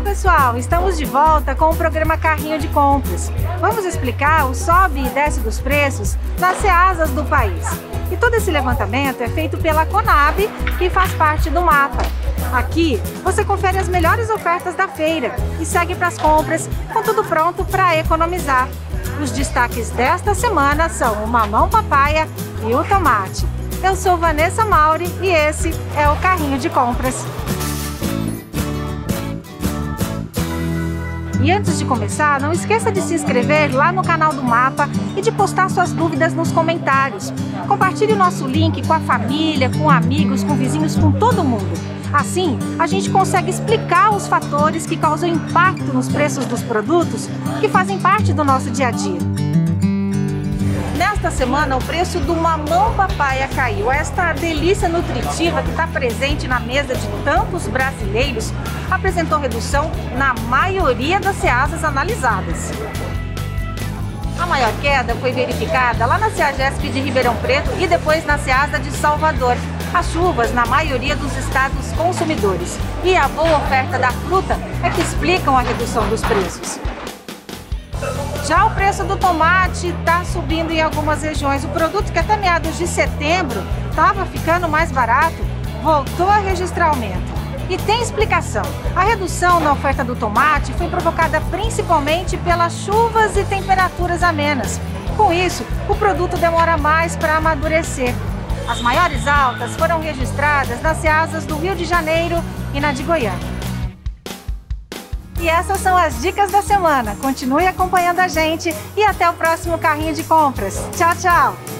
Olá pessoal, estamos de volta com o programa Carrinho de Compras. Vamos explicar o sobe e desce dos preços nas ceasas do país. E todo esse levantamento é feito pela Conab, que faz parte do mapa. Aqui você confere as melhores ofertas da feira e segue para as compras com tudo pronto para economizar. Os destaques desta semana são o mamão papaya e o tomate. Eu sou Vanessa Mauri e esse é o Carrinho de Compras. E antes de começar, não esqueça de se inscrever lá no canal do Mapa e de postar suas dúvidas nos comentários. Compartilhe o nosso link com a família, com amigos, com vizinhos, com todo mundo. Assim, a gente consegue explicar os fatores que causam impacto nos preços dos produtos que fazem parte do nosso dia a dia. Nesta semana, o preço do mamão papaya caiu. Esta delícia nutritiva que está presente na mesa de tantos brasileiros apresentou redução na maioria das ceasas analisadas. A maior queda foi verificada lá na Ceagesp de Ribeirão Preto e depois na Ceasa de Salvador. As chuvas na maioria dos estados consumidores e a boa oferta da fruta é que explicam a redução dos preços. Já o preço do tomate está subindo em algumas regiões. O produto que até meados de setembro estava ficando mais barato voltou a registrar aumento. E tem explicação. A redução na oferta do tomate foi provocada principalmente pelas chuvas e temperaturas amenas. Com isso, o produto demora mais para amadurecer. As maiores altas foram registradas nas ceasas do Rio de Janeiro e na de Goiânia. E essas são as dicas da semana. Continue acompanhando a gente e até o próximo carrinho de compras. Tchau, tchau!